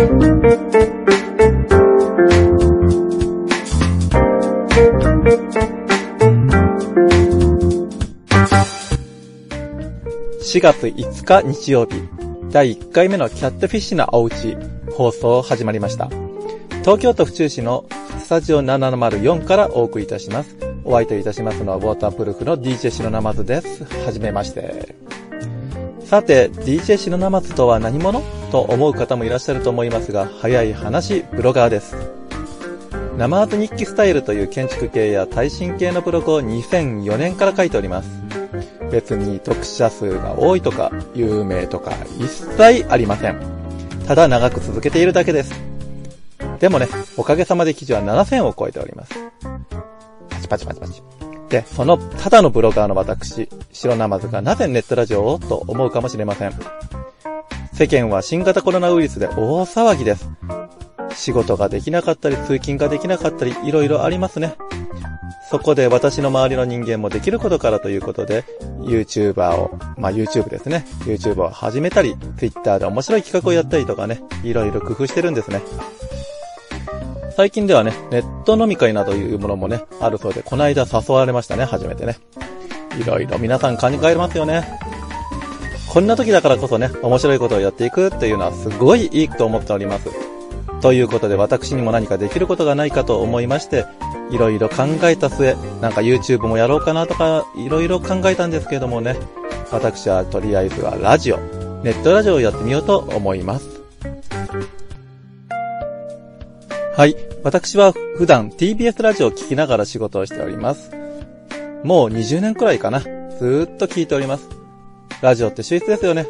4月5日日曜日、第1回目のキャットフィッシュのおうち放送始まりました。東京都府中市のスタジオ704からお送りいたします。お相手いたしますのはウォータープルーフの DJ シノナマズです。はじめまして。さて、DJ シノナマズとは何者？と思う方もいらっしゃると思いますが、早い話、ブロガーです。ナマーズ日記スタイルという建築系や耐震系のブログを2004年から書いております。別に読者数が多いとか、有名とか、一切ありません。ただ長く続けているだけです。でもね、おかげさまで記事は7000を超えております。パチパチパチパチ。で、そのただのブロガーの私、白ナマズがなぜネットラジオをと思うかもしれません。世間は新型コロナウイルスで大騒ぎです。仕事ができなかったり、通勤ができなかったり、いろいろありますね。そこで私の周りの人間もできることからということで、YouTuber を、まあ YouTube ですね。YouTube を始めたり、Twitter で面白い企画をやったりとかね、いろいろ工夫してるんですね。最近ではね、ネット飲み会などいうものもね、あるそうで、この間誘われましたね、初めてね。いろいろ皆さん考えますよね。こんな時だからこそね、面白いことをやっていくっていうのはすごいいいと思っております。ということで私にも何かできることがないかと思いまして、いろいろ考えた末、なんか YouTube もやろうかなとか、いろいろ考えたんですけれどもね、私はとりあえずはラジオ、ネットラジオをやってみようと思います。はい。私は普段 TBS ラジオを聴きながら仕事をしております。もう20年くらいかな。ずーっと聞いております。ラジオって秀逸ですよね。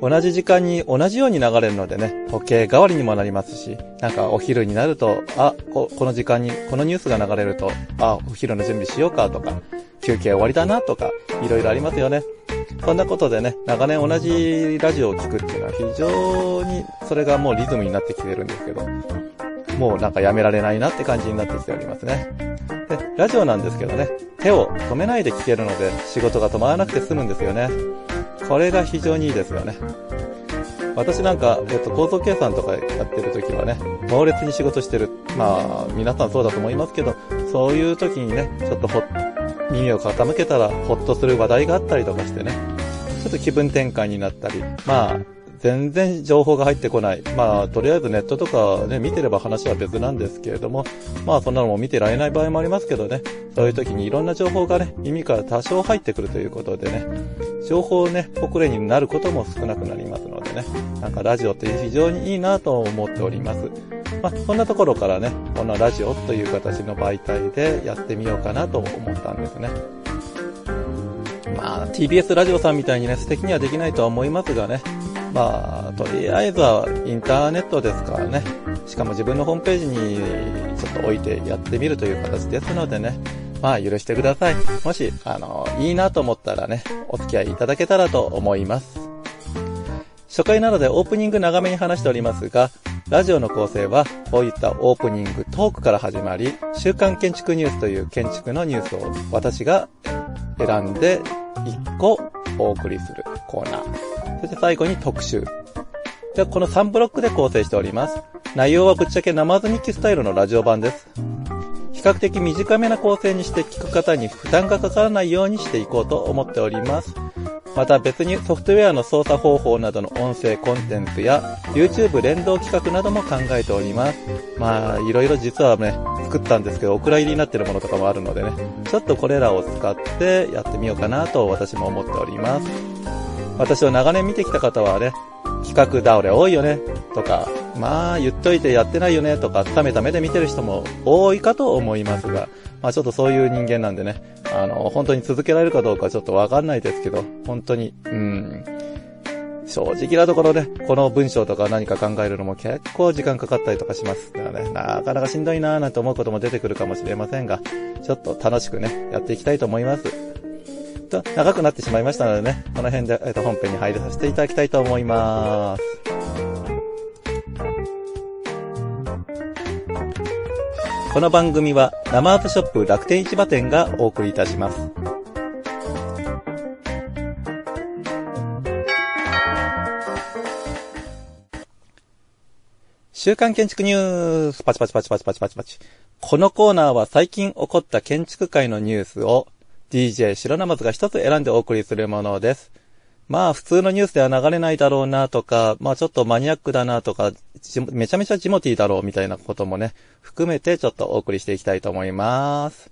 同じ時間に同じように流れるのでね、時計代わりにもなりますし、なんかお昼になると、あ、この時間にこのニュースが流れると、あ、お昼の準備しようかとか、休憩終わりだなとか、いろいろありますよね。そんなことでね、長年同じラジオを聴くっていうのは非常にそれがもうリズムになってきてるんですけど、もうなんかやめられないなって感じになってきておりますね。で、ラジオなんですけどね、手を止めないで聞けるので仕事が止まらなくて済むんですよね。これが非常にいいですよね。私なんか、えっと、構造計算とかやってる時はね、猛烈に仕事してる。まあ、皆さんそうだと思いますけど、そういう時にね、ちょっとほ、耳を傾けたらほっとする話題があったりとかしてね、ちょっと気分転換になったり、まあ、全然情報が入ってこない。まあ、とりあえずネットとかね、見てれば話は別なんですけれども、まあ、そんなのも見てられない場合もありますけどね、そういう時にいろんな情報がね、耳から多少入ってくるということでね、情報ね、遅れになることも少なくなりますのでね、なんかラジオって非常にいいなと思っております。まあ、そんなところからね、このラジオという形の媒体でやってみようかなと思ったんですね。まあ、TBS ラジオさんみたいにね、素敵にはできないとは思いますがね、まあ、とりあえずはインターネットですからね。しかも自分のホームページにちょっと置いてやってみるという形ですのでね。まあ、許してください。もし、あの、いいなと思ったらね、お付き合いいただけたらと思います。初回なのでオープニング長めに話しておりますが、ラジオの構成はこういったオープニングトークから始まり、週刊建築ニュースという建築のニュースを私が選んで1個お送りするコーナー。そして最後に特集。でこの3ブロックで構成しております。内容はぶっちゃけ生ず日記スタイルのラジオ版です。比較的短めな構成にして聞く方に負担がかからないようにしていこうと思っております。また別にソフトウェアの操作方法などの音声コンテンツや YouTube 連動企画なども考えております。まあ、いろいろ実はね、作ったんですけど、お蔵入りになってるものとかもあるのでね、ちょっとこれらを使ってやってみようかなと私も思っております。私を長年見てきた方はね、企画倒れ多いよね、とか、まあ言っといてやってないよね、とか、冷めた目で見てる人も多いかと思いますが、まあちょっとそういう人間なんでね、あの、本当に続けられるかどうかちょっとわかんないですけど、本当に、うん、正直なところね、この文章とか何か考えるのも結構時間かかったりとかします。だからね、なかなかしんどいなーなんて思うことも出てくるかもしれませんが、ちょっと楽しくね、やっていきたいと思います。と長くなってしまいましたのでね、この辺で、えっと、本編に入りさせていただきたいと思います。この番組は生アートショップ楽天市場店がお送りいたします。週刊建築ニュース、パチパチパチパチパチパチパチ。このコーナーは最近起こった建築界のニュースを DJ 白ナマズが一つ選んでお送りするものです。まあ普通のニュースでは流れないだろうなとか、まあちょっとマニアックだなとか、めちゃめちゃジモティだろうみたいなこともね、含めてちょっとお送りしていきたいと思います。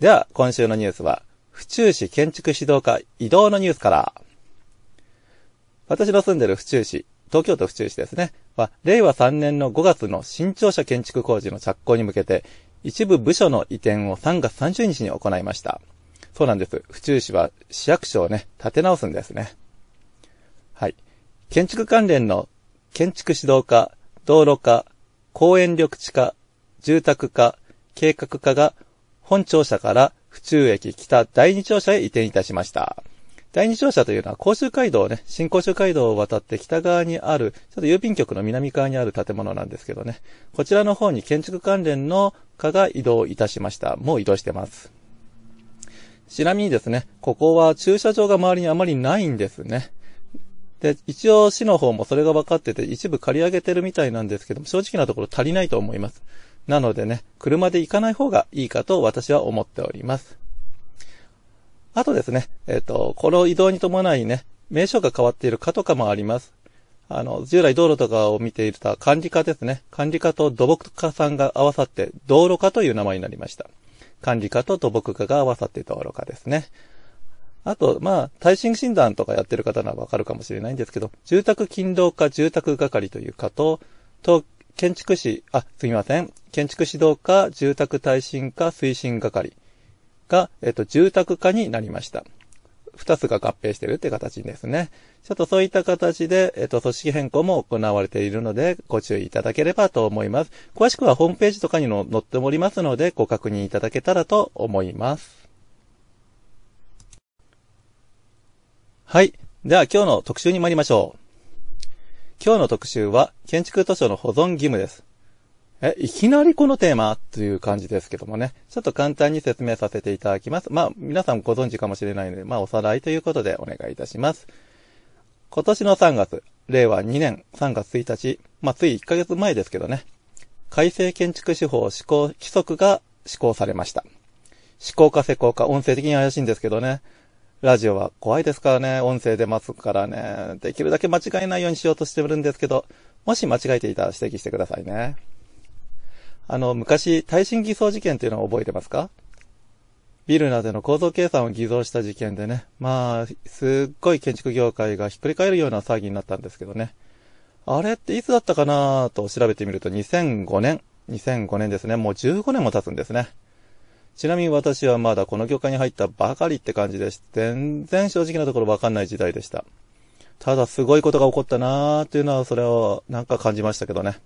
では、今週のニュースは、府中市建築指導課移動のニュースから。私の住んでる府中市、東京都府中市ですね、は、令和3年の5月の新庁舎建築工事の着工に向けて、一部部署の移転を3月30日に行いました。そうなんです。府中市は市役所をね、建て直すんですね。はい。建築関連の建築指導課、道路課、公園緑地課、住宅課、計画課が本庁舎から府中駅北第二庁舎へ移転いたしました。第二庁舎というのは甲州街道ね、新甲州街道を渡って北側にある、ちょっと郵便局の南側にある建物なんですけどね、こちらの方に建築関連の課が移動いたしました。もう移動してます。ちなみにですね、ここは駐車場が周りにあまりないんですね。で、一応市の方もそれが分かってて一部借り上げてるみたいなんですけども、正直なところ足りないと思います。なのでね、車で行かない方がいいかと私は思っております。あとですね、えっ、ー、と、この移動に伴いね、名称が変わっている課とかもあります。あの、従来道路とかを見ていた管理課ですね。管理課と土木課さんが合わさって道路課という名前になりました。管理課と土木課が合わさって道路課ですね。あと、まあ、耐震診断とかやってる方ならわかるかもしれないんですけど、住宅勤労課住宅係という課と、と、建築士、あ、すみません。建築指導課住宅耐震課推進係。が、えっと、住宅課になりました。二つが合併してるって形ですね。ちょっとそういった形で、えっと、組織変更も行われているので、ご注意いただければと思います。詳しくはホームページとかにの載っておりますので、ご確認いただけたらと思います。はい。では今日の特集に参りましょう。今日の特集は、建築図書の保存義務です。え、いきなりこのテーマという感じですけどもね。ちょっと簡単に説明させていただきます。まあ、皆さんご存知かもしれないので、まあ、おさらいということでお願いいたします。今年の3月、令和2年3月1日、まあ、つい1ヶ月前ですけどね。改正建築手法施行規則が施行されました。施行か施行か、音声的に怪しいんですけどね。ラジオは怖いですからね、音声出ますからね。できるだけ間違えないようにしようとしてるんですけど、もし間違えていたら指摘してくださいね。あの、昔、耐震偽装事件っていうのを覚えてますか？ビルなどの構造計算を偽造した事件でね、まあ、すっごい建築業界がひっくり返るような騒ぎになったんですけどね。あれっていつだったかなと調べてみると2005年。2005年ですね。もう15年も経つんですね。ちなみに私はまだこの業界に入ったばかりって感じでし全然正直なところわかんない時代でした。ただすごいことが起こったなーっていうのはそれをなんか感じましたけどね。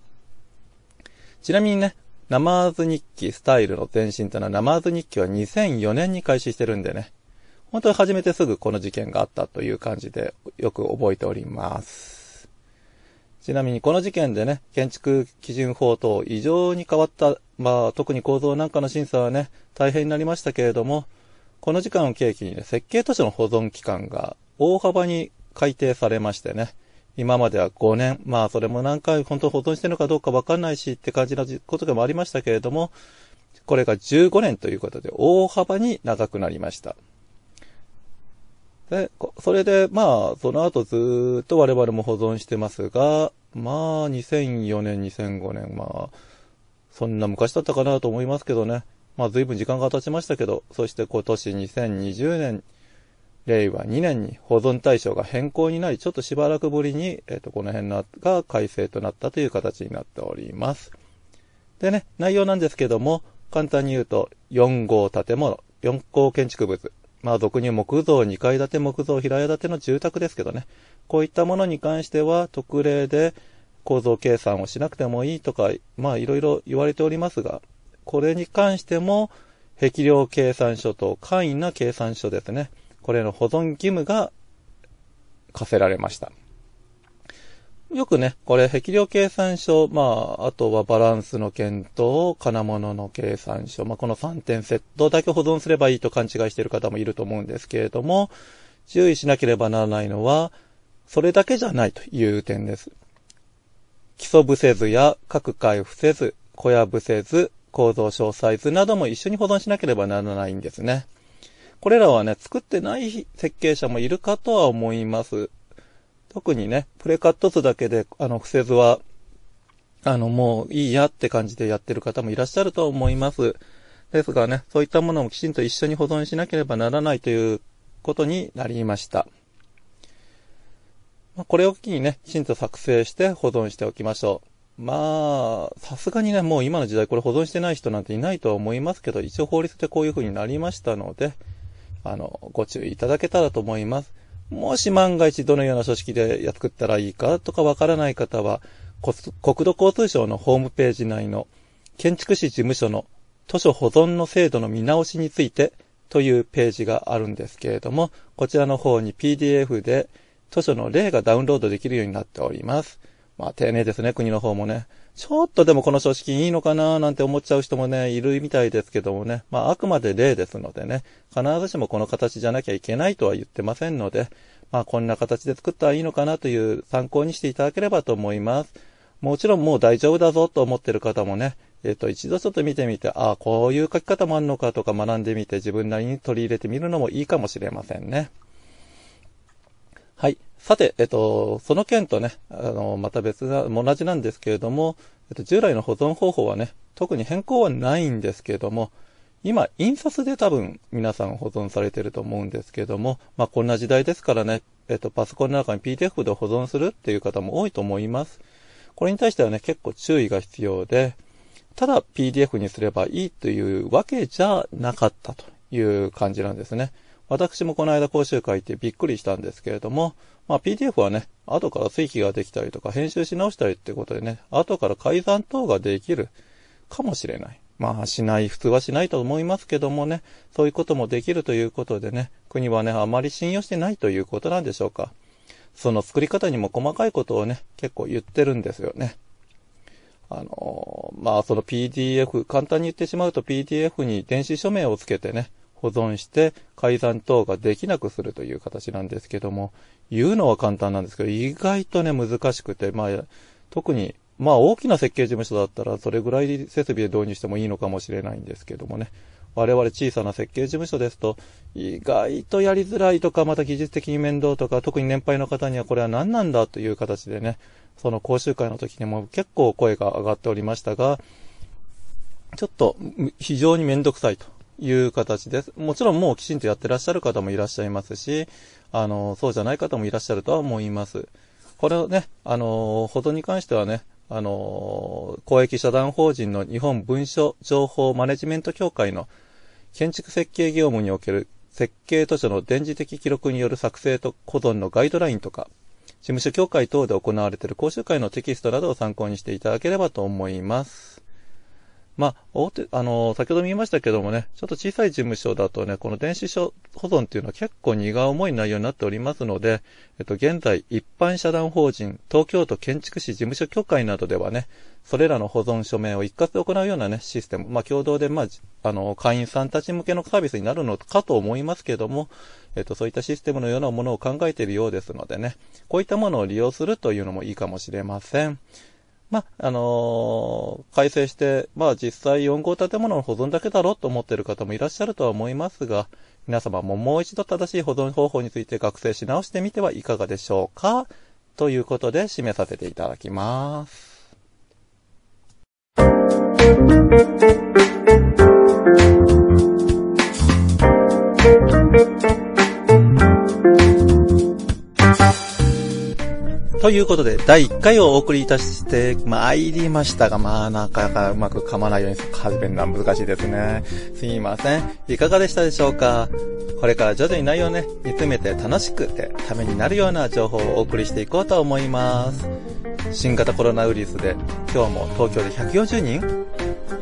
ちなみにね、ナマーズ日記スタイルの前身というのはナマーズ日記は2004年に開始してるんでね。本当に始めてすぐこの事件があったという感じでよく覚えております。ちなみにこの事件でね、建築基準法等異常に変わった、まあ特に構造なんかの審査はね、大変になりましたけれども、この時間を契機にね、設計図書の保存期間が大幅に改定されましてね、今までは5年。まあ、それも何回本当保存してるのかどうかわかんないしって感じのことでもありましたけれども、これが15年ということで大幅に長くなりました。で、それで、まあ、その後ずっと我々も保存してますが、まあ、2004年、2005年、まあ、そんな昔だったかなと思いますけどね。まあ、随分時間が経ちましたけど、そして今年2020年、令和2年に保存対象が変更になり、ちょっとしばらくぶりに、えっ、ー、と、この辺のが改正となったという形になっております。でね、内容なんですけども、簡単に言うと、4号建物、4号建築物、まあ、俗に木造2階建て木造平屋建ての住宅ですけどね、こういったものに関しては特例で構造計算をしなくてもいいとか、まあ、いろいろ言われておりますが、これに関しても、壁量計算書と簡易な計算書ですね。これの保存義務が課せられました。よくね、これ、壁量計算書、まあ、あとはバランスの検討、金物の計算書、まあ、この3点セットだけ保存すればいいと勘違いしている方もいると思うんですけれども、注意しなければならないのは、それだけじゃないという点です。基礎伏せ図や各回伏せ図、小屋伏せ図、構造詳細図なども一緒に保存しなければならないんですね。これらはね、作ってない設計者もいるかとは思います。特にね、プレカット図だけで、あの、伏せ図は、あの、もういいやって感じでやってる方もいらっしゃると思います。ですがね、そういったものもきちんと一緒に保存しなければならないということになりました。まこれを機にね、きちんと作成して保存しておきましょう。まあ、さすがにね、もう今の時代これ保存してない人なんていないとは思いますけど、一応法律でこういう風になりましたので、あの、ご注意いただけたらと思います。もし万が一どのような書式で作ったらいいかとかわからない方は、国土交通省のホームページ内の建築士事務所の図書保存の制度の見直しについてというページがあるんですけれども、こちらの方に PDF で図書の例がダウンロードできるようになっております。まあ、丁寧ですね、国の方もね。ちょっとでもこの書式いいのかななんて思っちゃう人もね、いるみたいですけどもね。まあ、あくまで例ですのでね、必ずしもこの形じゃなきゃいけないとは言ってませんので、まあ、こんな形で作ったらいいのかなという参考にしていただければと思います。もちろんもう大丈夫だぞと思ってる方もね、えっ、と、一度ちょっと見てみて、ああ、こういう書き方もあるのかとか学んでみて自分なりに取り入れてみるのもいいかもしれませんね。さて、えっと、その件とね、あの、また別な、同じなんですけれども、えっと、従来の保存方法はね、特に変更はないんですけれども、今、印刷で多分皆さん保存されてると思うんですけれども、まあ、こんな時代ですからね、えっと、パソコンの中に PDF で保存するっていう方も多いと思います。これに対してはね、結構注意が必要で、ただ PDF にすればいいというわけじゃなかったという感じなんですね。私もこの間講習会行ってびっくりしたんですけれども、まあ、PDF はね、後から追記ができたりとか編集し直したりってことでね、後から改ざん等ができるかもしれない。まあ、しない、普通はしないと思いますけどもね、そういうこともできるということでね、国はね、あまり信用してないということなんでしょうか。その作り方にも細かいことをね、結構言ってるんですよね。あの、まあ、その PDF、簡単に言ってしまうと PDF に電子署名をつけてね、保存して改ざん等ができなくするという形なんですけども、言うのは簡単なんですけど、意外とね、難しくて、まあ、特に、まあ大きな設計事務所だったらそれぐらい設備で導入してもいいのかもしれないんですけどもね。我々小さな設計事務所ですと、意外とやりづらいとか、また技術的に面倒とか、特に年配の方にはこれは何なんだという形でね、その講習会の時にも結構声が上がっておりましたが、ちょっと非常にめんどくさいという形です。もちろんもうきちんとやってらっしゃる方もいらっしゃいますし、あの、そうじゃない方もいらっしゃるとは思います。これをね、あの、保存に関してはね、あの、公益社団法人の日本文書情報マネジメント協会の建築設計業務における設計図書の電磁的記録による作成と保存のガイドラインとか、事務所協会等で行われている講習会のテキストなどを参考にしていただければと思います。まあ、大手、あの、先ほど見ましたけどもね、ちょっと小さい事務所だとね、この電子書保存っていうのは結構荷が重い内容になっておりますので、えっと、現在、一般社団法人、東京都建築士事務所協会などではね、それらの保存署名を一括で行うようなね、システム、まあ、共同で、まあ、あの、会員さんたち向けのサービスになるのかと思いますけども、えっと、そういったシステムのようなものを考えているようですのでね、こういったものを利用するというのもいいかもしれません。まあ、のー、改正して、まあ実際4号建物の保存だけだろうと思っている方もいらっしゃるとは思いますが、皆様ももう一度正しい保存方法について学生し直してみてはいかがでしょうか？ということで締めさせていただきます。ということで、第1回をお送りいたして参りましたが、まあ、なかなかうまく噛まないように始めるのは難しいですね。すいません。いかがでしたでしょうか？これから徐々に内容をね、煮詰めて楽しくて、ためになるような情報をお送りしていこうと思います。新型コロナウイルスで、今日も東京で140人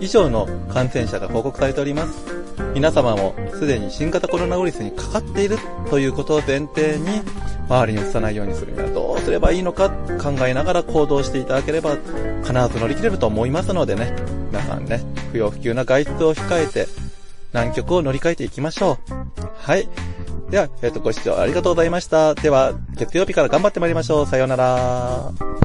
以上の感染者が報告されております。皆様もすでに新型コロナウイルスにかかっているということを前提に、周りに移さないようにするにはどうすればいいのか考えながら行動していただければ必ず乗り切れると思いますのでね、皆さんね、不要不急な外出を控えて南極を乗り換えていきましょう。はい。では、えっ、と、ご視聴ありがとうございました。では、月曜日から頑張ってまいりましょう。さようなら。